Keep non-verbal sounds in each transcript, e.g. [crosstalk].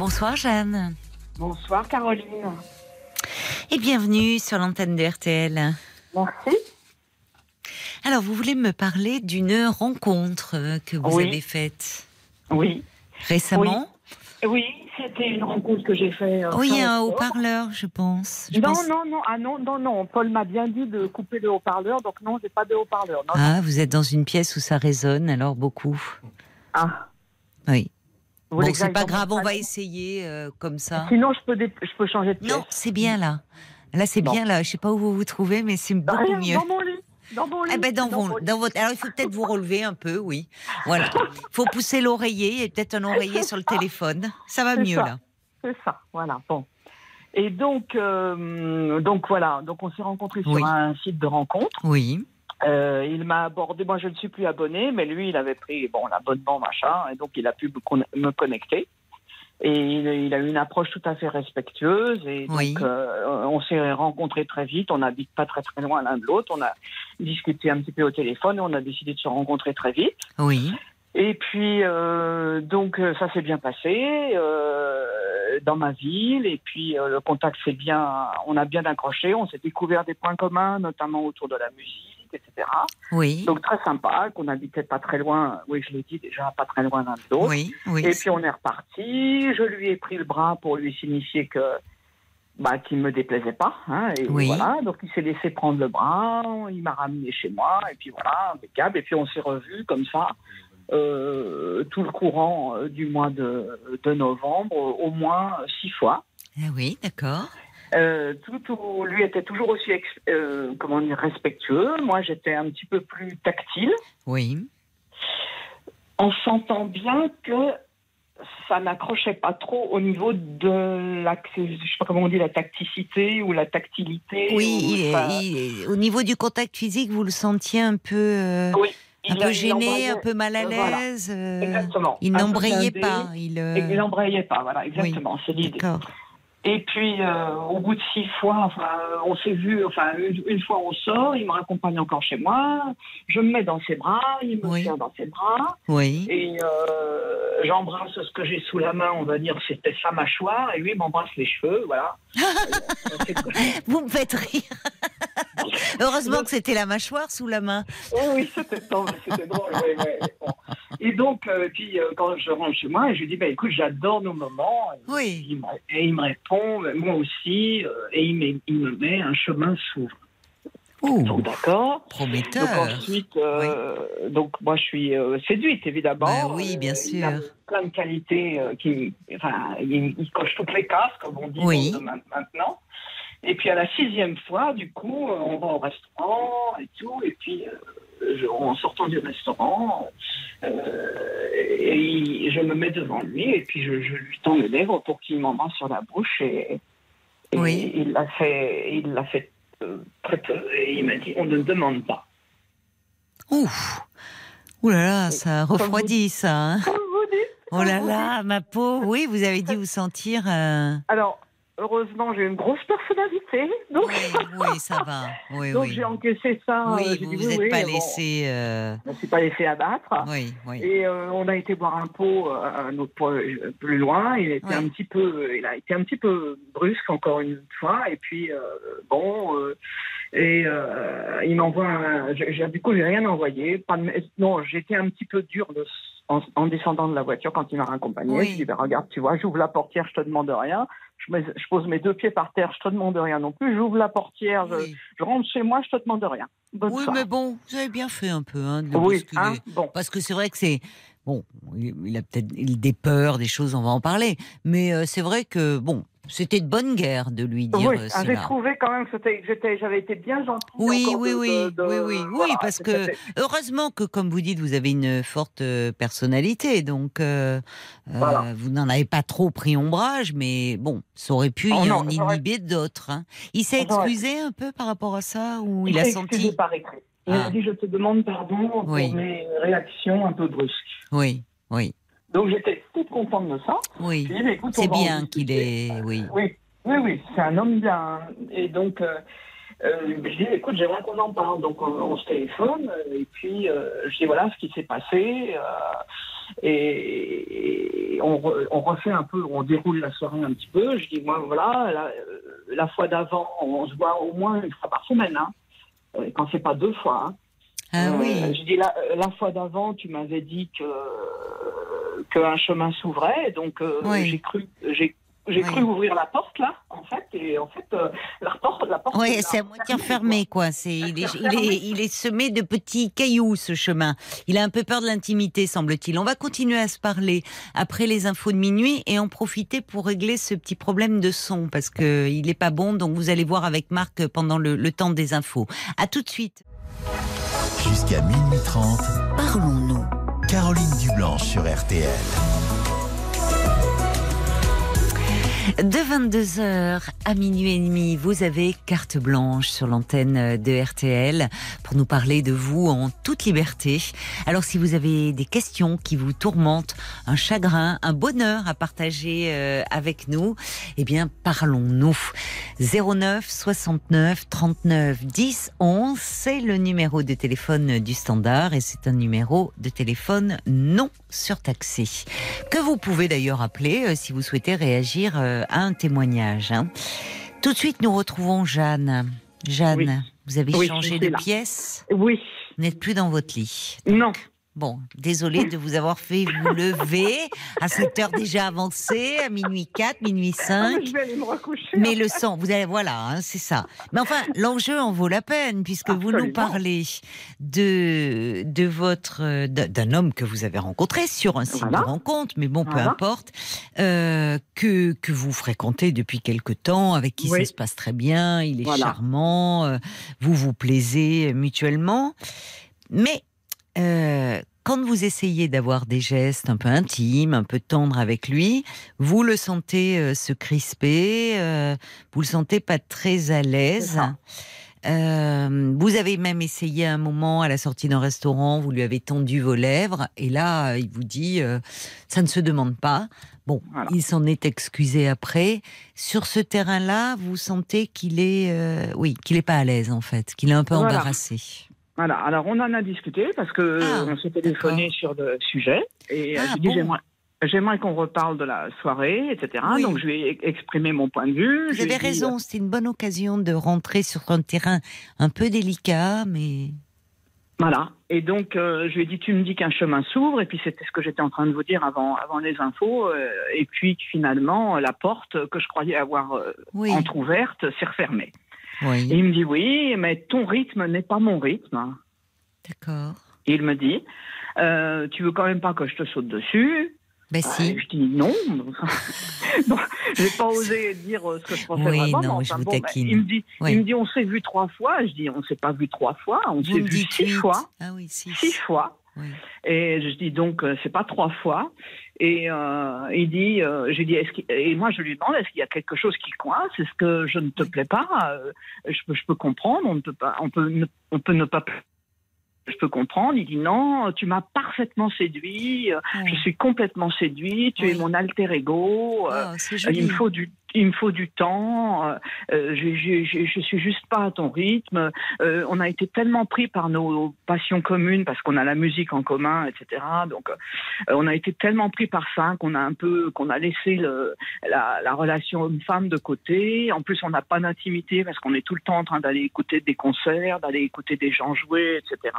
Bonsoir Jeanne. Bonsoir Caroline. Et bienvenue sur l'antenne de RTL. Merci. Alors, vous voulez me parler d'une rencontre euh, que vous Oui. avez faite Oui. récemment Oui, c'était une rencontre que j'ai faite. euh, Oui, un haut-parleur, je pense. Je Non, pense- non, non, ah non, non, non. Paul m'a bien dit de couper le haut-parleur, donc non, j'ai pas de haut-parleur. Non, Ah, vous êtes dans une pièce où ça résonne, alors beaucoup. Ah, Oui. Vous Bon, c'est pas grave, on va essayer euh, comme ça. Sinon, je peux, je peux changer de pièce. Non, c'est bien là. Là, c'est bien là. Je sais pas où vous vous trouvez, mais c'est beaucoup rien, mieux. Dans mon lit. Dans mon lit. Eh ben dans, Dans mon lit. dans votre. Alors il faut peut-être vous relever un peu, oui. Voilà. Il [laughs] faut pousser l'oreiller et peut-être un oreiller sur le téléphone. Ça va mieux ça. là. C'est ça, voilà. Bon. Et donc, euh, donc voilà. Donc, on s'est rencontrés sur un site de rencontre. Oui. Euh, il m'a abordé. Moi, je ne suis plus abonné, mais lui, il avait pris bon l'abonnement machin, et donc il a pu me, con- me connecter. Et il, il a eu une approche tout à fait respectueuse. Et donc, euh, on s'est rencontrés très vite. On n'habite pas très très loin l'un de l'autre. On a discuté un petit peu au téléphone et on a décidé de se rencontrer très vite. Oui. Et puis, euh, donc, ça s'est bien passé dans ma ville. Et puis, le contact s'est bien, on a bien accroché. On s'est découvert des points communs, notamment autour de la musique, etc. Oui. Donc, très sympa, qu'on habitait pas très loin. Oui, je l'ai dit déjà, pas très loin l'un de l'autre. Oui. Oui. Et puis, on est reparti. Je lui ai pris le bras pour lui signifier que. Bah, qu'il me déplaisait pas, hein, et Oui. voilà. Donc il s'est laissé prendre le bras, il m'a ramené chez moi, et puis voilà, impeccable. Et puis on s'est revus comme ça, euh, tout le courant euh, du mois de, de novembre, au moins six fois. Ah oui, d'accord. Euh, tout, lui était toujours aussi euh, comment dire, respectueux. Moi, j'étais un petit peu plus tactile. Oui. On s'entend bien que ça n'accrochait pas trop au niveau de la, je sais pas comment on dit, la tacticité ou la tactilité. Oui. ou il- ça- il- au niveau du contact physique, vous le sentiez un peu, euh, Oui, un peu a- gêné, un peu mal à voilà. l'aise. Exactement. il n'embrayait pas. Il n'embrayait pas, voilà, exactement, c'est l'idée. D'accord. Et puis, euh, au bout de six fois, enfin, euh, on s'est vu, enfin, une, une fois on sort, il me raccompagne encore chez moi, je me mets dans ses bras, il me Oui. tient dans ses bras, Oui. et euh, j'embrasse ce que j'ai sous la main, on va dire, c'était sa mâchoire, et lui m'embrasse les cheveux, voilà. [laughs] Vous me faites rire. [laughs] Heureusement que c'était la mâchoire sous la main. Oui, oui, c'était drôle. oui, oui, bon. [laughs] Et donc, euh, puis euh, quand je rentre chez moi, je lui dis, bah, écoute, j'adore nos moments. Et Oui. Il me, et il me répond, moi aussi, euh, et il, me met un chemin s'ouvre. Donc, d'accord. prometteur. Donc ensuite, euh, donc moi je suis euh, séduite évidemment. Bah oui, bien Euh, Il a sûr. plein de qualités euh, qui, enfin, il, il coche toutes les cases comme on dit Oui. euh, ma- maintenant. Et puis à la sixième fois, du coup, euh, on va au restaurant et tout, et puis euh, en sortant du restaurant, euh, et je me mets devant lui et puis je, je lui tends les lèvres pour qu'il m'embrasse sur la bouche et, et Oui. il l'a fait, il l'a fait euh, très peu et il m'a dit on ne demande pas. Ouf. Ouh là là, ça refroidit ça. hein. Comme vous dites. Oh là vous là, ma peau. Oui, vous avez dit vous sentir. euh, Alors, heureusement, j'ai une grosse personnalité, donc, Oui, [laughs] oui, ça va. Oui, donc oui. j'ai encaissé ça. Oui, euh, j'ai vous dit vous êtes oui, pas bon, laissé. euh, Je ne me suis pas laissé abattre. Oui, oui. Et euh, on a été boire un pot, euh, un autre pot euh, plus loin. Il était un petit peu, il a été un petit peu brusque encore une fois. Et puis euh, bon, euh, et euh, il m'envoie. un- Du coup, j'ai rien envoyé. Pas de- non, j'étais un petit peu dur de- en, en descendant de la voiture quand il m'a raccompagné. Oui. Je dis ben, regarde, tu vois, j'ouvre la portière, je te demande rien. Je, mets- je pose mes deux pieds par terre, je te demande rien non plus. J'ouvre la portière, je, Oui, je rentre chez moi, je te demande rien. Bonne Oui, mais bon, vous avez bien fait un peu hein, de oui, hein, bon. Parce que c'est vrai que c'est. Bon, il a peut-être des peurs, des choses, on va en parler. Mais euh, c'est vrai que, bon, c'était de bonne guerre de lui dire Oui, euh, ah, j'ai cela. trouvé quand même que j'avais été bien gentille. Oui, oui, de- oui, de- oui, oui, oui, voilà, parce que heureusement que, comme vous dites, vous avez une forte euh, personnalité, donc euh, euh, Voilà. vous n'en avez pas trop pris ombrage, mais bon, ça aurait pu Oh y non, en inhiber d'autres. hein. Il s'est excusé un peu par rapport à ça, ou il, a s'est excusé senti? par écrit. Il Ah. m'a dit je te demande pardon pour Oui. mes réactions un peu brusques. Oui, oui, Donc j'étais toute contente de ça. oui. C'est bien qu'il est, oui. Oui, oui, oui, c'est un homme bien. Et donc, euh, euh, je dis, écoute, j'aimerais qu'on en parle. Donc, on, se téléphone, et puis je dis, voilà ce qui s'est passé. et, on, on, refait un peu, on déroule la soirée un petit peu. Je dis, moi, voilà, la, fois d'avant, on se voit au moins une fois par semaine, hein, quand c'est pas deux fois. Hein. Ah oui. je dis, la, la fois d'avant, tu m'avais dit que qu'un chemin s'ouvrait, donc j'ai cru, j'ai j'ai cru ouvrir la porte là, en fait, et en fait, euh, la porte, la porte. Oui, c'est à moitié fermé, quoi. C'est, il est, il, est, il est semé de petits cailloux, ce chemin. Il a un peu peur de l'intimité, semble-t-il. On va continuer à se parler après les infos de minuit et en profiter pour régler ce petit problème de son, parce que il est pas bon. Donc vous allez voir avec Marc pendant le, le temps des infos. À tout de suite. Jusqu'à minuit 30, parlons-nous. Caroline Dublanche sur RTL. De 22h à minuit et demi, vous avez carte blanche sur l'antenne de RTL pour nous parler de vous en toute liberté. Alors si vous avez des questions qui vous tourmentent, un chagrin, un bonheur à partager euh, avec nous, eh bien parlons-nous. 09 69 39 10 11, c'est le numéro de téléphone du standard et c'est un numéro de téléphone non surtaxé que vous pouvez d'ailleurs appeler euh, si vous souhaitez réagir euh, à un témoignage. Hein. Tout de suite, nous retrouvons Jeanne. Jeanne, vous avez changé de pièce? Oui. Vous n'êtes plus dans votre lit. Non. Bon, désolé de vous avoir fait vous lever à cette heure déjà avancée, à minuit 4, minuit 5. Ah, je vais aller me recoucher. Mais le sang, vous allez, voilà, hein, c'est ça. Mais enfin, l'enjeu en vaut la peine, puisque vous nous parlez de, de votre, d'un homme que vous avez rencontré sur un site de rencontre, mais bon, peu importe, euh, que, que vous fréquentez depuis quelque temps, avec qui ça se passe très bien, il est charmant, euh, vous vous plaisez mutuellement. Mais euh, quand vous essayez d'avoir des gestes un peu intimes, un peu tendres avec lui, vous le sentez euh, se crisper, euh, vous le sentez pas très à l'aise. vous avez même essayé un moment à la sortie d'un restaurant, vous lui avez tendu vos lèvres, et là, il vous dit, ça ne se demande pas. Bon, il s'en est excusé après. Sur ce terrain-là, vous sentez qu'il est, oui, qu'il est pas à l'aise en fait, qu'il est un peu embarrassé. Voilà, alors on en a discuté parce que ah, on s'est téléphoné sur le sujet et euh, ah, j'ai dit j'aimerais qu'on reparle de la soirée, etc. Donc je vais exprimer mon point de vue. Vous avez raison, c'est une bonne occasion de rentrer sur un terrain un peu délicat, mais. Voilà. Et donc, euh, je lui ai dit, tu me dis qu'un chemin s'ouvre, et puis c'était ce que j'étais en train de vous dire avant, avant les infos, euh, et puis finalement, la porte que je croyais avoir entrouverte s'est refermée il me dit oui, mais ton rythme n'est pas mon rythme. D'accord. Il me dit, euh, tu veux quand même pas que je te saute dessus? Ben si. je dis non. [laughs] bon, je n'ai pas [laughs] osé dire ce que je pensais oui, vraiment. Non, je vous ben, il, me dit, il me dit, on s'est vu trois fois. Je dis, on s'est pas vu trois fois, on s'est vu six fois. Ah oui, six. Six fois. Et je dis donc, euh, c'est pas trois fois. Et euh, il dit, euh, j'ai dit, et moi je lui demande, est-ce qu'il y a quelque chose qui coince? Est-ce que je ne te plais pas? Je, peux, je peux comprendre, on ne peut pas, on peut, on peut ne pas je peux comprendre. Il dit non, tu m'as parfaitement séduit, je suis complètement séduit, tu es mon alter ego, oh, il me faut du il me faut du temps, euh, euh je, je, je, suis juste pas à ton rythme. Euh, on a été tellement pris par nos passions communes parce qu'on a la musique en commun, etc. Donc, euh, on a été tellement pris par ça qu'on a un peu, qu'on a laissé le, la, la, relation homme-femme de côté. En plus, on n'a pas d'intimité parce qu'on est tout le temps en train d'aller écouter des concerts, d'aller écouter des gens jouer, etc.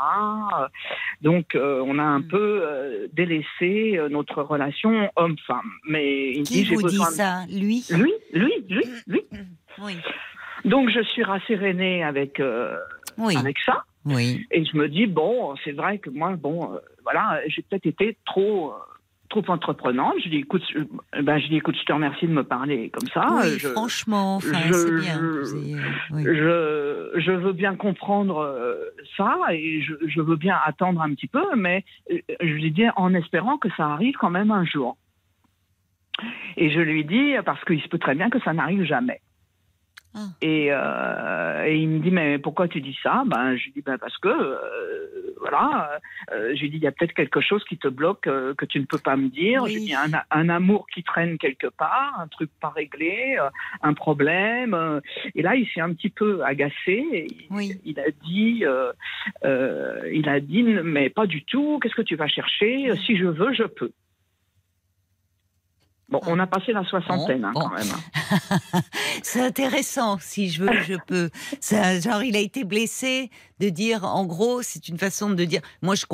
Donc, on a un hmm. peu délaissé notre relation homme-femme. Mais il Qui dit, vous dit ça, lui? Lui? Lui, lui, lui. Oui. Donc je suis rassérénée avec, euh, avec ça. Oui. Et je me dis, bon, c'est vrai que moi, bon, euh, voilà, j'ai peut-être été trop, euh, trop entreprenante. Je dis, écoute, ben, je dis, écoute, je te remercie de me parler comme ça. Oui, franchement, bien. je, je, veux bien comprendre ça et je, je, veux bien attendre un petit peu, mais je lui dis en espérant que ça arrive quand même un jour. Et je lui dis, parce qu'il se peut très bien que ça n'arrive jamais. Ah. Et, euh, et, il me dit mais pourquoi tu dis ça? Ben je lui dis ben parce que euh, voilà. Euh, je lui dis il y a peut-être quelque chose qui te bloque que tu ne peux pas me dire. Oui. Je lui dis un, un, amour qui traîne quelque part, un truc pas réglé, un problème. Et là il s'est un petit peu agacé. Et oui. il, il, a dit il a dit mais pas du tout. Qu'est-ce que tu vas chercher? Si je veux je peux. Bon, on a passé la soixantaine bon, bon. hein, quand même. [laughs] c'est intéressant. Si je veux, je peux. Ça, genre, il a été blessé de dire, en gros, c'est une façon de dire. Moi, je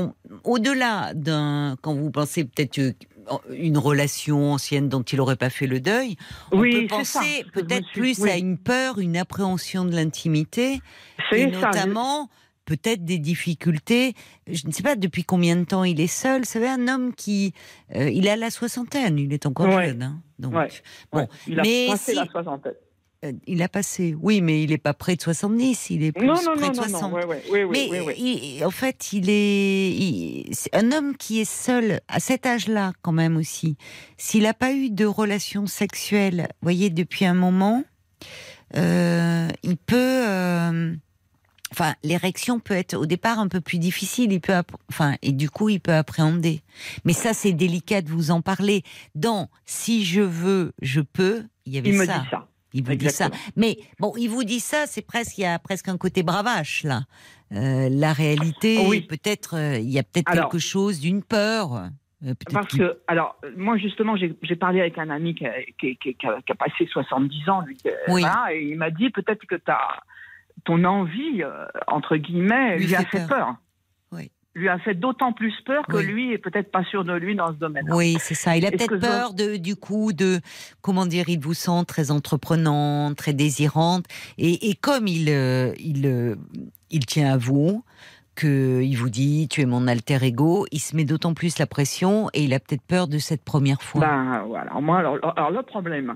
au-delà d'un, quand vous pensez peut-être une relation ancienne dont il n'aurait pas fait le deuil, on oui, peut penser peut-être plus oui. à une peur, une appréhension de l'intimité, et notamment. Peut-être des difficultés. Je ne sais pas depuis combien de temps il est seul. Vous savez, un homme qui, euh, il a la soixantaine, il est encore ouais. jeune. Hein, donc, ouais. bon, il a mais passé si, la soixantaine. Euh, il a passé, oui, mais il n'est pas près de 70, il est plus non, non, près non, de non, 60. Non, ouais, ouais, oui, mais oui, oui, il, en fait, il est, il, est, un homme qui est seul à cet âge-là, quand même aussi. S'il n'a pas eu de relation sexuelle, voyez, depuis un moment, euh, il peut. Euh, Enfin, l'érection peut être au départ un peu plus difficile, il peut, enfin, et du coup, il peut appréhender. Mais ça, c'est délicat de vous en parler. Dans si je veux, je peux, il y avait il ça. Me dit ça. Il vous Exactement. dit ça. Mais bon, il vous dit ça, c'est presque, il y a presque un côté bravache là. Euh, la réalité, oui. peut-être, euh, il y a peut-être quelque chose d'une peur. Euh, Parce que, alors, moi justement, j'ai parlé avec un ami qui a, qui, qui, qui a, qui a passé 70 ans, lui, oui. voilà, et il m'a dit peut-être que tu as ton envie, euh, entre guillemets, lui, lui a fait peur. peur. Oui. Lui a fait d'autant plus peur que oui. lui est peut-être pas sûr de lui dans ce domaine. -là. Oui, c'est ça. Il a peut-être peur je... de, du coup de, comment dire, il vous sent très entreprenante, très désirante. Et, et comme il, euh, il, euh, il tient à vous, qu'il vous dit tu es mon alter ego, il se met d'autant plus la pression et il a peut-être peur de cette première fois. Ben, voilà. Moi, alors, alors le problème,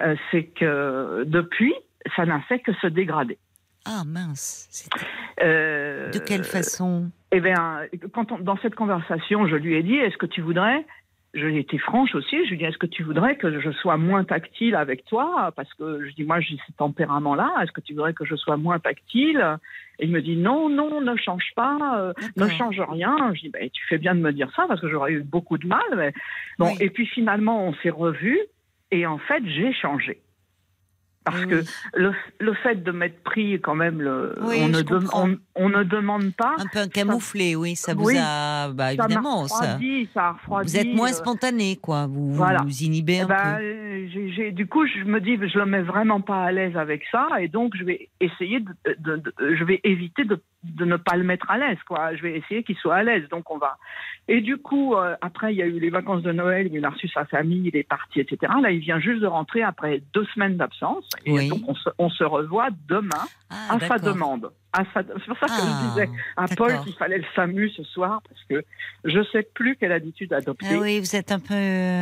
euh, c'est que depuis, ça n'a fait que se dégrader. Ah mince. Euh, de quelle façon Eh bien, quand on, dans cette conversation, je lui ai dit est-ce que tu voudrais je lui ai été franche aussi. Je lui ai dit, est-ce que tu voudrais que je sois moins tactile avec toi? Parce que je dis, moi, j'ai ce tempérament-là. Est-ce que tu voudrais que je sois moins tactile? Et il me dit, non, non, ne change pas, euh, ne change rien. Je dis, ben, tu fais bien de me dire ça parce que j'aurais eu beaucoup de mal. Mais... Bon, oui. et puis finalement, on s'est revus et en fait, j'ai changé. Parce oui. que le, le, fait de m'être pris quand même, le, oui, on, ne de, on, on, ne demande pas. Un peu un camouflé, ça, oui, ça vous a. Bah, évidemment, ça. Refroidi, ça. a refroidi, vous êtes moins spontané, quoi. Vous voilà. vous inhibez un bah, peu. J ai, j ai, du coup, je me dis, je le mets vraiment pas à l'aise avec ça, et donc je vais essayer de, de, de je vais éviter de, de, ne pas le mettre à l'aise, quoi. Je vais essayer qu'il soit à l'aise. Donc on va. Et du coup, euh, après, il y a eu les vacances de Noël, il a reçu sa famille, il est parti, etc. Là, il vient juste de rentrer après deux semaines d'absence, et oui. donc on se, on se revoit demain ah, à sa demande. Sa... C'est pour ça que ah, je disais à Paul qu'il fallait le SAMU ce soir, parce que je ne sais plus quelle habitude adopter. Ah oui, vous êtes un peu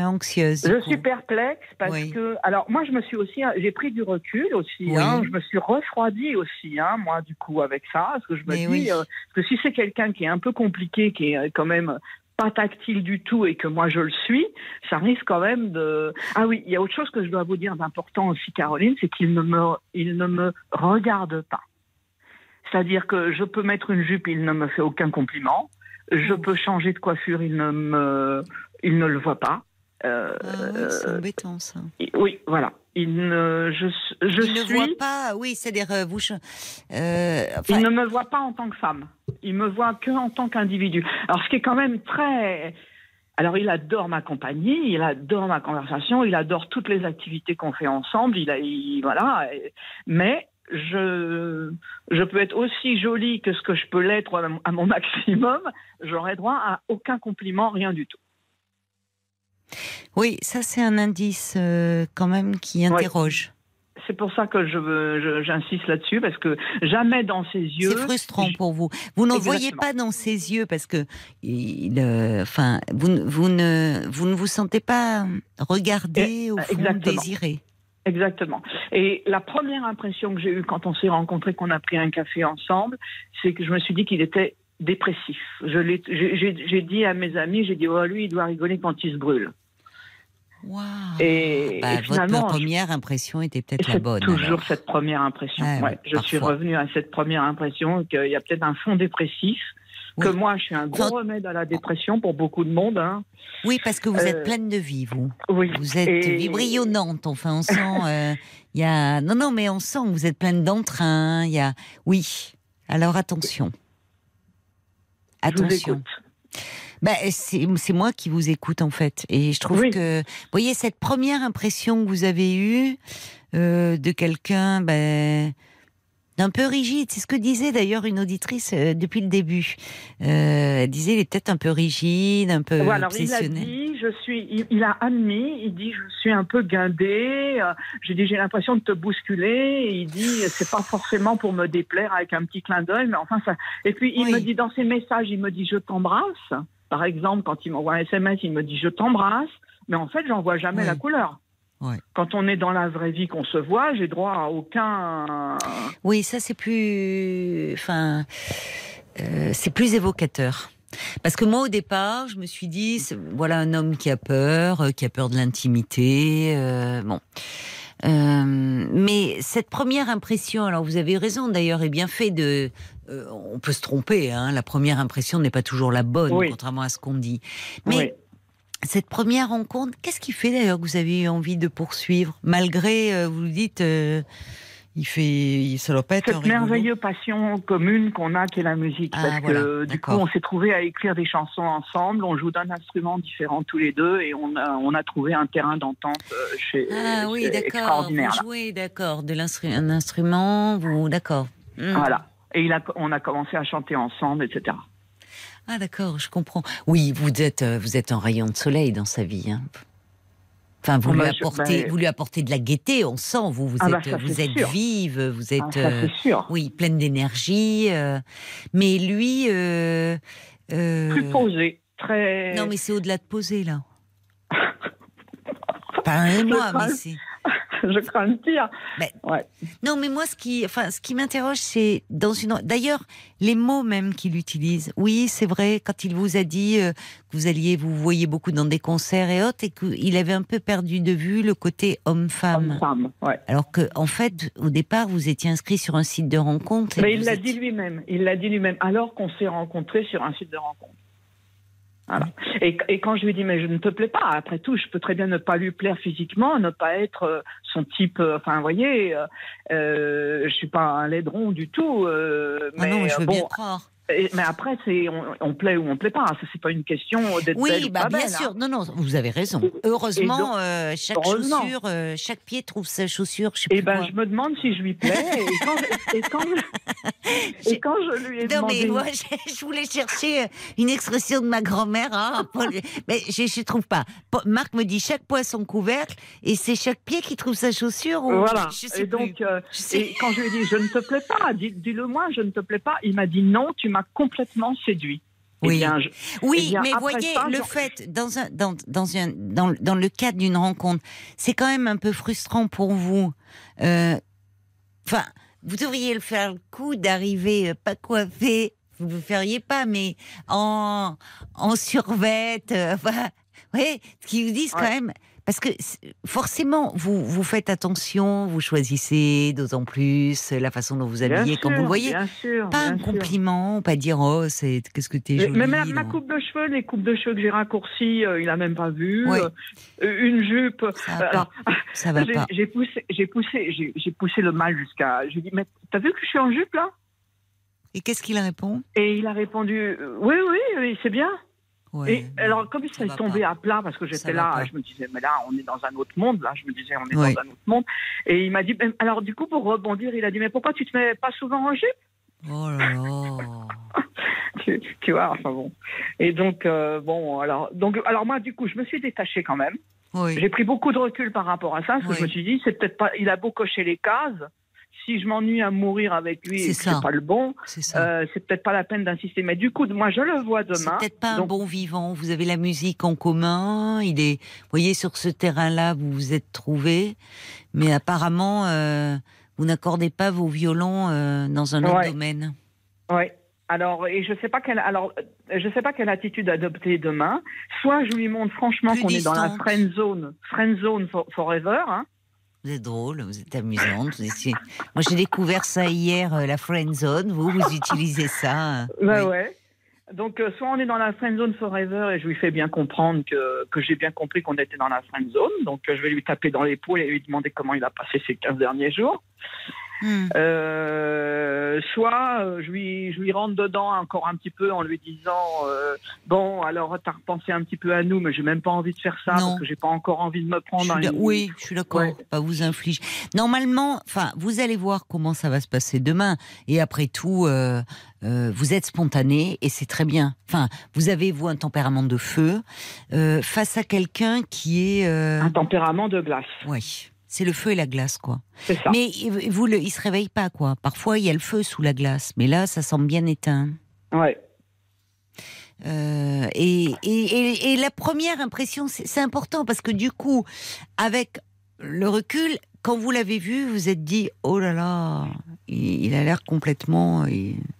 anxieuse. Je suis perplexe parce oui. que, alors moi je me suis aussi, j'ai pris du recul aussi, oui. hein, je me suis refroidie aussi, hein, moi du coup avec ça, parce que je me Mais dis oui. euh, que si c'est quelqu'un qui est un peu compliqué, qui est quand même pas tactile du tout et que moi je le suis, ça risque quand même de. Ah oui, il y a autre chose que je dois vous dire d'important aussi, Caroline, c'est qu'il ne me, il ne me regarde pas. C'est-à-dire que je peux mettre une jupe, il ne me fait aucun compliment. Je peux changer de coiffure, il ne me, il ne le voit pas. Euh, ah oui, c'est embêtant ça. Oui, voilà. Il ne, je, je il suis... ne voit pas, oui, c'est-à-dire vous. Euh, enfin... Il ne me voit pas en tant que femme. Il me voit que en tant qu'individu. Alors, ce qui est quand même très. Alors, il adore ma compagnie, il adore ma conversation, il adore toutes les activités qu'on fait ensemble. Il a, il, voilà. Mais je, je peux être aussi jolie que ce que je peux l'être à mon [laughs] maximum. J'aurai droit à aucun compliment, rien du tout. Oui, ça c'est un indice euh, quand même qui interroge. C'est pour ça que je, j'insiste là-dessus parce que jamais dans ses yeux. C'est frustrant je... pour vous. Vous n'en voyez pas dans ses yeux parce que, il, euh, enfin, vous, vous ne vous ne vous sentez pas regardé Et, au fond désiré. Exactement. Et la première impression que j'ai eue quand on s'est rencontrés, qu'on a pris un café ensemble, c'est que je me suis dit qu'il était dépressif. J'ai dit à mes amis, j'ai dit, oh lui, il doit rigoler quand il se brûle. Et, bah, votre première impression était peut-être la bonne. Toujours cette première impression. ouais, je suis revenue à cette première impression qu'il y a peut-être un fond dépressif que moi, je suis un gros remède à la dépression pour beaucoup de monde. Hein. Oui, parce que vous êtes euh, pleine de vie, vous. Oui. Vous êtes vibrillonnante. Enfin, on sent. [laughs] Euh, y a... Non, non, mais on sent que vous êtes pleine d'entrain. Il y a. Oui. Alors attention. Attention. Ben, c'est moi qui vous écoute en fait. Et je trouve que, vous voyez, cette première impression que vous avez eue euh, de quelqu'un, ben, un peu rigide. C'est ce que disait d'ailleurs une auditrice euh, depuis le début. Euh, elle disait il est peut-être un peu rigide, un peu voilà, obsessionnel. Il a dit, je suis, il, a admis, il dit je suis un peu guindé. Euh, j'ai dit j'ai l'impression de te bousculer. il dit c'est pas forcément pour me déplaire avec un petit clin d'œil, mais enfin ça. Et puis il me dit dans ses messages, il me dit je t'embrasse. Par exemple, quand il m'envoie un SMS, il me dit je t'embrasse, mais en fait j'en vois jamais la couleur. Quand on est dans la vraie vie qu'on se voit, j'ai droit à aucun. Oui, ça c'est plus, enfin, euh, c'est plus évocateur. Parce que moi, au départ, je me suis dit, voilà un homme qui a peur, euh, qui a peur de l'intimité. Euh, bon. mais cette première impression, alors vous avez raison d'ailleurs, est bien fait de. on peut se tromper, hein, la première impression n'est pas toujours la bonne, contrairement à ce qu'on dit. Mais cette première rencontre, qu'est-ce qui fait d'ailleurs que vous avez eu envie de poursuivre, malgré, euh, vous dites, euh, il fait, ça doit pas être Cette merveilleuse passion commune qu'on a, qui est la musique. Ah, parce que du coup, on s'est trouvé à écrire des chansons ensemble, on joue d'un instrument différent tous les deux, et on a, on a trouvé un terrain d'entente euh, chez. Ah oui, d'accord. Vous jouez, d'accord, de l'instrument, instrument, vous, d'accord. Hmm. Voilà. Et il a, on a commencé à chanter ensemble, etc. Ah d'accord, je comprends. Oui, vous êtes, euh, vous êtes un rayon de soleil dans sa vie. Hein. Enfin, vous, ah lui bah, apportez, bah, vous lui apportez de la gaieté, on sent, vous, vous ah bah, êtes, vous êtes vive, vous êtes, euh, oui, pleine d'énergie. Euh, mais lui, plus posé, très. Non, mais c'est au-delà de poser là. [laughs] Parlez-moi, mais c'est. [laughs] je crains le pire. ouais. Non, mais moi, ce qui, enfin, ce qui m'interroge, c'est dans une. D'ailleurs, les mots même qu'il utilise. Oui, c'est vrai. Quand il vous a dit euh, que vous alliez, vous voyez beaucoup dans des concerts et autres, et qu'il avait un peu perdu de vue le côté homme-femme. Homme-femme, ouais. Alors que, en fait, au départ, vous étiez inscrit sur un site de rencontre. Mais il l'a dit lui-même. Il l'a dit lui-même. Alors qu'on s'est rencontrés sur un site de rencontre. Et, quand je lui dis mais je ne te plais pas, après tout, je peux très bien ne pas lui plaire physiquement, ne pas être euh, son type. Euh, enfin, vous voyez, euh, euh, je suis pas un laidron du tout. Euh, ah non, mais je veux bien croire mais après, c'est on, plaît ou on plaît pas. Ce c'est pas une question d'être oui, belle bah, ou pas bien sûr. Hein. Non, non, vous avez raison. Heureusement, euh, chaque chaussure, euh, chaque pied trouve sa chaussure. Je sais eh ben, je me demande si je lui plais. et, quand, et, quand je, [laughs] et quand je lui ai non, demandé. mais moi, [laughs] je voulais chercher une expression de ma grand-mère. Hein, [laughs] mais je, ne trouve pas. Marc me dit chaque poids son couvercle, et c'est chaque pied qui trouve sa chaussure. Ou... Voilà. et donc, euh, et quand je lui ai dit je ne te plais pas, dis-le moi, je ne te plais pas, il m'a dit non, tu m'as complètement séduit. Eh oui, oui mais voyez, le fait, dans, un, dans, dans, un, dans, dans le cadre d'une rencontre, c'est quand même un peu frustrant pour vous. Euh, enfin, vous devriez le faire le coup d'arriver euh, pas coiffé, vous ne le feriez pas, mais en, en survette, euh, [laughs] oui, qui vous disent quand même, parce que forcément, vous, vous faites attention, vous choisissez d'autant plus la façon dont vous habillez quand vous le voyez. pas un compliment, pas dire oh c'est qu'est-ce que t'es jolie. Mais ma, coupe de cheveux, les coupes de cheveux que j'ai raccourcies, euh, il a même pas vu. Euh, une jupe. Ça va pas. Ça va pas. J'ai poussé, j'ai poussé, j'ai poussé le mal jusqu'à. Je lui dit mais t'as vu que je suis en jupe là? Et qu'est-ce qu'il répond? Et il a répondu euh, oui oui, oui c'est bien et alors, comme il s'est tombé à plat, parce que j'étais là, je me disais, mais là, on est dans un autre monde, là, je me disais, on est dans un autre monde. Et il m'a dit, alors, du coup, pour rebondir, il a dit, mais pourquoi tu te mets pas souvent en jupe? Oh là là. [laughs] Tu, vois, enfin bon. Et donc, euh, bon, alors, donc, alors, moi, du coup, je me suis détachée quand même. J'ai pris beaucoup de recul par rapport à ça, parce que je me suis dit, c'est peut-être pas, il a beau cocher les cases, si je m'ennuie à mourir avec lui c'est pas le bon, euh, c'est peut-être pas la peine d'insister. Mais du coup, moi, je le vois demain. C'est peut-être pas un bon vivant. Vous avez la musique en commun. Il est, vous voyez, sur ce terrain-là, vous vous êtes trouvé, mais apparemment, euh, vous n'accordez pas vos violons euh, dans un autre domaine. Oui. Alors, et je sais pas quelle, alors, je sais pas quelle attitude adopter demain. Soit je lui montre franchement qu'on est dans la friend zone, friend zone forever. Hein. Vous êtes drôle, vous êtes amusante. Moi, j'ai découvert ça hier, euh, la friend zone. Vous, vous utilisez ça. [laughs] Bah ouais. Donc, euh, soit on est dans la friend zone forever et je lui fais bien comprendre que, que j'ai bien compris qu'on était dans la friend zone. Donc, euh, je vais lui taper dans l'épaule et lui demander comment il a passé ces 15 derniers jours. Hmm. Euh, soit euh, je lui, je lui rentre dedans encore un petit peu en lui disant euh, bon alors t'as repensé un petit peu à nous mais j'ai même pas envie de faire ça parce que j'ai pas encore envie de me prendre. Oui, je suis d'accord. Pas vous inflige. Normalement, enfin vous allez voir comment ça va se passer demain et après tout. vous êtes spontané et c'est très bien. Enfin, vous avez vous un tempérament de feu face à quelqu'un qui est un tempérament de glace. Oui. C'est le feu et la glace, quoi. Mais vous, le, il se réveille pas, quoi. Parfois, il y a le feu sous la glace, mais là, ça semble bien éteint. Ouais. Euh, et, et, et, la première impression, c'est important parce que du coup, avec le recul, quand vous l'avez vu, vous êtes dit oh là là, il, a l'air complètement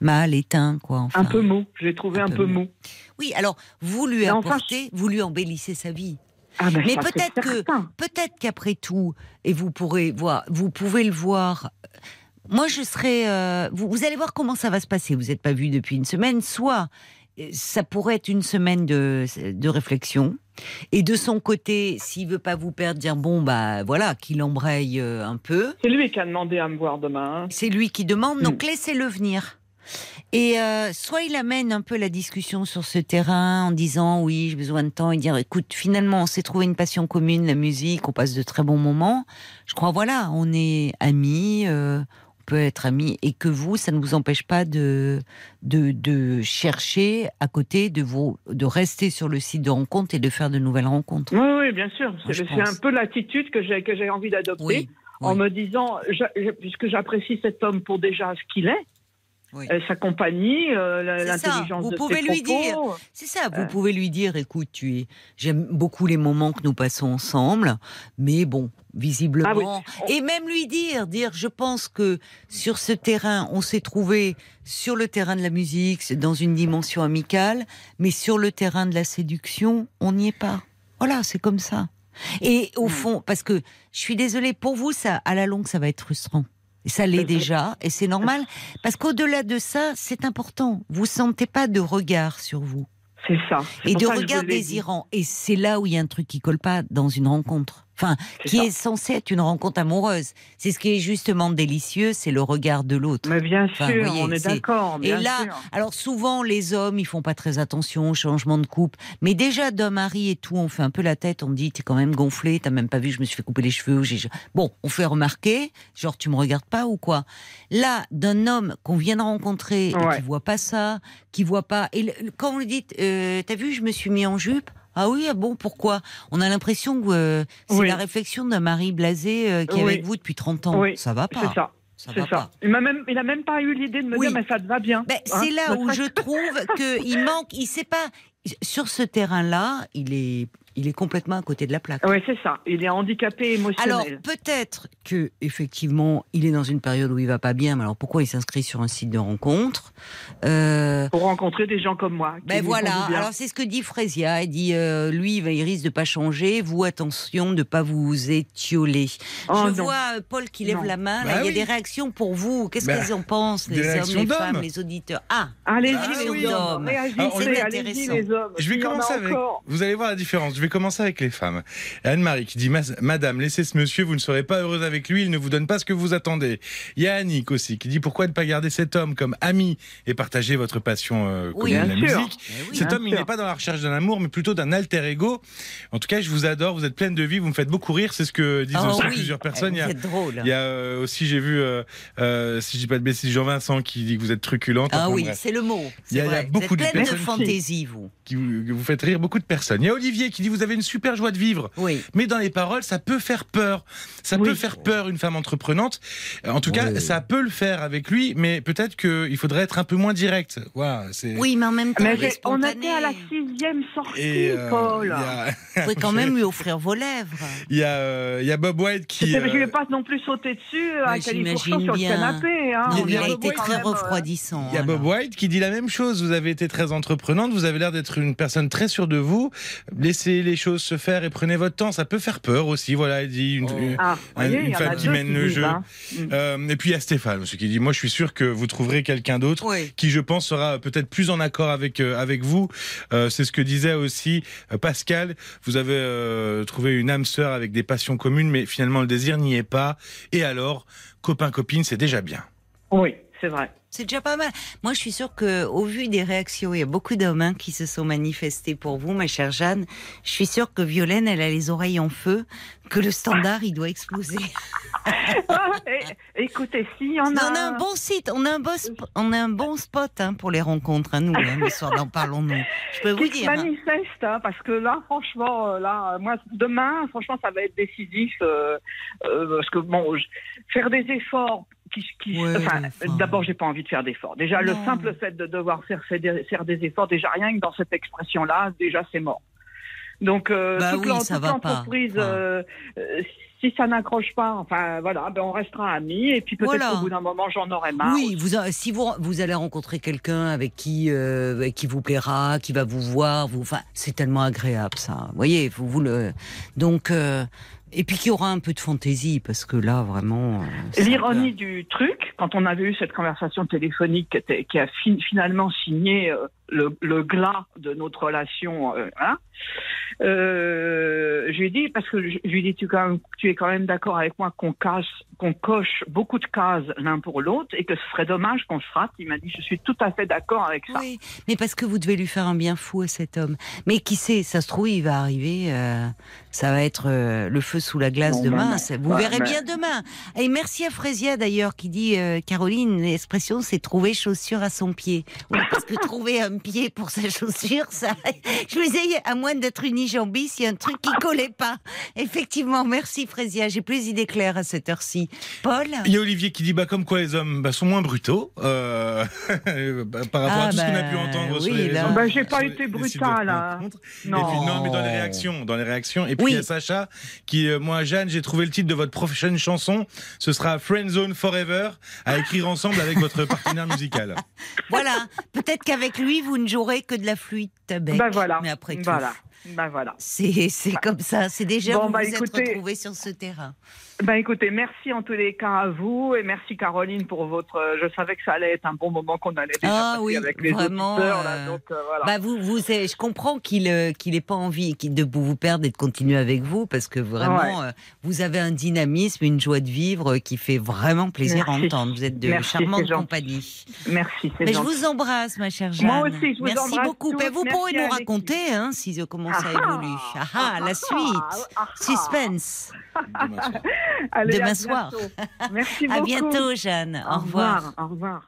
mal éteint quoi. un peu mou. Je l'ai trouvé un, peu, mou. Oui, alors vous lui apportez, vous lui embellissez sa vie. Ah ben, mais peut-être que peut-être qu'après tout, et vous pourrez voir, vous pouvez le voir. Moi, je serais. Euh, vous, allez voir comment ça va se passer. Vous n'êtes pas vu depuis une semaine. Soit euh, ça pourrait être une semaine de, de réflexion. Et de son côté, s'il veut pas vous perdre, dire bon bah voilà, qu'il embraye euh, un peu. C'est lui qui a demandé à me voir demain. Hein. C'est lui qui demande, donc mm. laissez-le venir. Et euh, soit il amène un peu la discussion sur ce terrain en disant oui, j'ai besoin de temps et dire écoute, finalement, on s'est trouvé une passion commune, la musique, on passe de très bons moments. Je crois, voilà, on est amis, euh, on peut être amis et que vous, ça ne vous empêche pas de, de, de chercher à côté, de, vous, de rester sur le site de rencontre et de faire de nouvelles rencontres. Oui, oui bien sûr. C'est un peu l'attitude que j'ai, que j'ai envie d'adopter. en me disant, puisque j'apprécie cet homme pour déjà ce qu'il est, euh, sa compagnie, euh, l'intelligence vous pouvez lui dire, c'est ça. Vous euh. pouvez lui dire, écoute, tu es, j'aime beaucoup les moments que nous passons ensemble, mais bon, visiblement, ah et même lui dire, dire, je pense que sur ce terrain, on s'est trouvé sur le terrain de la musique, dans une dimension amicale, mais sur le terrain de la séduction, on n'y est pas. Voilà, c'est comme ça. Et au hmm. fond, parce que je suis désolée pour vous, ça, à la longue, ça va être frustrant. Ça l'est déjà, et c'est normal, parce qu'au-delà de ça, c'est important. Vous sentez pas de regard sur vous. C'est ça. Et de regard désirant. Et c'est là où il y a un truc qui colle pas dans une rencontre enfin, qui est censé être une rencontre amoureuse. C'est ce qui est justement délicieux, c'est le regard de l'autre. Mais bien sûr, on est, d'accord. Et là, alors souvent les hommes, ils font pas très attention au changement de coupe, mais déjà d'un mari et tout, on fait un peu la tête, on dit t'es quand même gonflé, t'as même pas vu, je me suis fait couper les cheveux. Bon, on fait remarquer, genre tu me regardes pas ou quoi? Là, d'un homme qu'on vient de rencontrer, et qui voit pas ça, qui voit pas, et quand on lui dit euh, t'as vu, je me suis mis en jupe? Ah oui, ah bon, pourquoi? On a l'impression que euh, c'est la réflexion d'un mari blasé euh, qui est avec vous depuis 30 ans. Ça va pas. C'est ça. Ça c'est ça. Il n'a même, même pas eu l'idée de me dire, mais ça te va bien. Ben, hein, c'est là où je trouve qu'il manque, il sait pas. Sur ce terrain-là, il est il est complètement à côté de la plaque. Oui, c'est ça. Il est handicapé émotionnel. Alors peut-être que effectivement, il est dans une période où il va pas bien. Mais alors pourquoi il s'inscrit sur un site de rencontre euh... Pour rencontrer des gens comme moi. Ben voilà. Alors c'est ce que dit Frésia. Il dit euh, lui, il risque de pas changer. Vous attention de pas vous étioler. Oh, Je vois euh, Paul qui lève la main. Bah il y a des réactions pour vous. Qu'est-ce bah, qu'ils en pensent les hommes, les femmes, les auditeurs? Ah, allez-y ah les hommes. C'est intéressant. Les hommes. Je vais commencer avec. Vous allez voir la différence. Je vais commencer avec les femmes. Anne-Marie qui dit Madame, laissez ce monsieur, vous ne serez pas heureuse avec lui, il ne vous donne pas ce que vous attendez. Il y a Annick aussi qui dit Pourquoi ne pas garder cet homme comme ami et partager votre passion euh, oui, la musique eh Cet homme, il n'est pas dans la recherche d'un amour, mais plutôt d'un alter ego. En tout cas, je vous adore, vous êtes pleine de vie, vous me faites beaucoup rire, c'est ce que disent oh plusieurs personnes. Eh, il y a, drôle. Il y a euh, aussi, j'ai vu, euh, si je dis pas de bêtises, Jean-Vincent qui dit que vous êtes truculente. Ah oui, c'est le mot. Il y, a, beaucoup de fantaisie, vous. Qui vous, vous faites rire beaucoup de personnes. Il y a Olivier qui dit vous avez une super joie de vivre. Oui. Mais dans les paroles, ça peut faire peur. Ça Oui. peut faire peur une femme entreprenante. En tout cas, ça peut le faire avec lui, mais peut-être qu'il faudrait être un peu moins direct. Oui, mais en même temps, Mais on était à la sixième sortie, Et euh, Paul. a- Vous pouvez quand même lui offrir vos lèvres. il y, a, euh, il y a Bob White qui. Je ne euh, vais pas non plus sauter dessus à califourchon sur bien. le canapé. Hein. Non, il a été White très euh, refroidissant. Il y a alors. Bob White qui dit la même chose. Vous avez été très entreprenante, vous avez l'air d'être une personne très sûre de vous. Laissez les choses se faire et prenez votre temps. Ça peut faire peur aussi. Voilà, il dit une, Oh. une- Ah, Un- voyez, une femme qui mène le disent, jeu. hein. Euh, et puis il y a Stéphane aussi qui dit Moi, je suis sûr que vous trouverez quelqu'un d'autre Oui. qui, je pense, sera peut-être plus en accord avec euh, avec vous. Euh, c'est ce que disait aussi Pascal. Vous avez euh, trouvé une âme sœur avec des passions communes, mais finalement le désir n'y est pas. Et alors, copain copine, c'est déjà bien. Oui, c'est vrai. C'est déjà pas mal. Moi, je suis sûre que, au vu des réactions, il y a beaucoup d'hommes hein, qui se sont manifestés pour vous, ma chère Jeanne. Je suis sûre que Violaine, elle a les oreilles en feu, que le standard, il doit exploser. [laughs] Ah, et- écoutez, en Non, a. on a un bon site, on a un bon, sp- on a un bon spot hein, pour les rencontres, hein, nous, hein, le soir d'en parlons-nous. Je peux vous qui se dire. hein. manifeste, parce que là, franchement, euh, là, moi, demain, franchement, ça va être décisif, euh, euh, parce que bon, je- faire des efforts. Qui, qui- Ouais, enfin, enfin. d'abord, j'ai pas envie de faire d'efforts. Déjà, le simple fait de devoir faire, faire des, faire des efforts, déjà rien que dans cette expression-là, déjà c'est mort. Donc, euh, Bah toute oui, l'en- ça toute va pas. l'entreprise, Enfin. euh, euh, si ça n'accroche pas, enfin voilà, ben on restera amis, et puis peut-être Voilà. qu'au bout d'un moment, j'en aurai marre. Oui, vous, si vous, vous allez rencontrer quelqu'un avec qui, euh, qui vous plaira, qui va vous voir, vous, enfin, c'est tellement agréable ça. Vous voyez, vous, vous le, donc, euh, et puis qu'il y aura un peu de fantaisie parce que là, vraiment. euh, L'ironie du truc, quand on avait eu cette conversation téléphonique qui, a fin- finalement signé euh, le, le glas de notre relation, euh, hein, euh, je lui ai dit, parce que je, je lui ai dit, tu, quand même- tu es quand même d'accord avec moi qu'on qu'on coche beaucoup de cases l'un pour l'autre et que ce serait dommage qu'on se rate. Il m'a dit, je suis tout à fait d'accord avec ça. Oui, mais parce que vous devez lui faire un bien fou à cet homme. Mais qui sait, ça se trouve, il va arriver, euh, ça va être euh, le feu sous la glace Non, demain. non. Vous Ouais, verrez mais- bien demain. Et merci à Frésia d'ailleurs qui dit, euh, Caroline, l'expression c'est trouver chaussure à son pied. Oui, parce que trouver un pied pour sa [laughs] chaussure, ça, je me disais, à moins d'être unijambiste, il y a un truc qui collait pas. Effectivement, merci Frésia, j'ai plus d'idées claires à cette heure-ci. Paul Il y a Olivier qui dit bah comme quoi les hommes bah, sont moins brutaux euh, [laughs] bah, par rapport Ah, à tout ce qu'on a bah, pu entendre sur oui, les là. réseaux. Bah, j'ai pas sur été les brutal, hein. Et puis non, mais dans les réactions, dans les réactions. Et Oui. Sacha qui, euh, moi, Jeanne, j'ai trouvé le titre de votre prochaine chanson. Ce sera Friend Zone Forever à écrire ensemble avec votre partenaire musical. [laughs] Voilà, peut-être qu'avec lui, vous ne jouerez que de la flûte à bec. Ben voilà. Mais après tout, Voilà. Ben voilà. c'est c'est comme ça. C'est déjà Bon, vous bah, vous écoutez- êtes retrouvés sur ce terrain. Ben écoutez, merci en tous les cas à vous et merci Caroline pour votre. euh, Je savais que ça allait être un bon moment qu'on allait déjà Ah oui, avec les vraiment, auditeurs là, euh, donc euh, voilà. Bah vous, vous, je comprends qu'il euh, qu'il ait pas envie qu'il- de vous perdre et de continuer avec vous parce que vraiment, euh, vous avez un dynamisme, une joie de vivre qui fait vraiment plaisir à entendre. Vous êtes de Merci, charmante gentil. compagnie. merci, Mais je vous embrasse, ma chère Jeanne. Moi aussi, je vous Merci embrasse beaucoup. tous. Et vous Merci à nous raconter hein, si comment ça Ah ah, évolue. Ah ah, la ah suite. ah, ah. Suspense. [laughs] Demain soir. Demain à soir. bientôt. [laughs] Merci À beaucoup. bientôt, Jeanne. Au, revoir. Au revoir.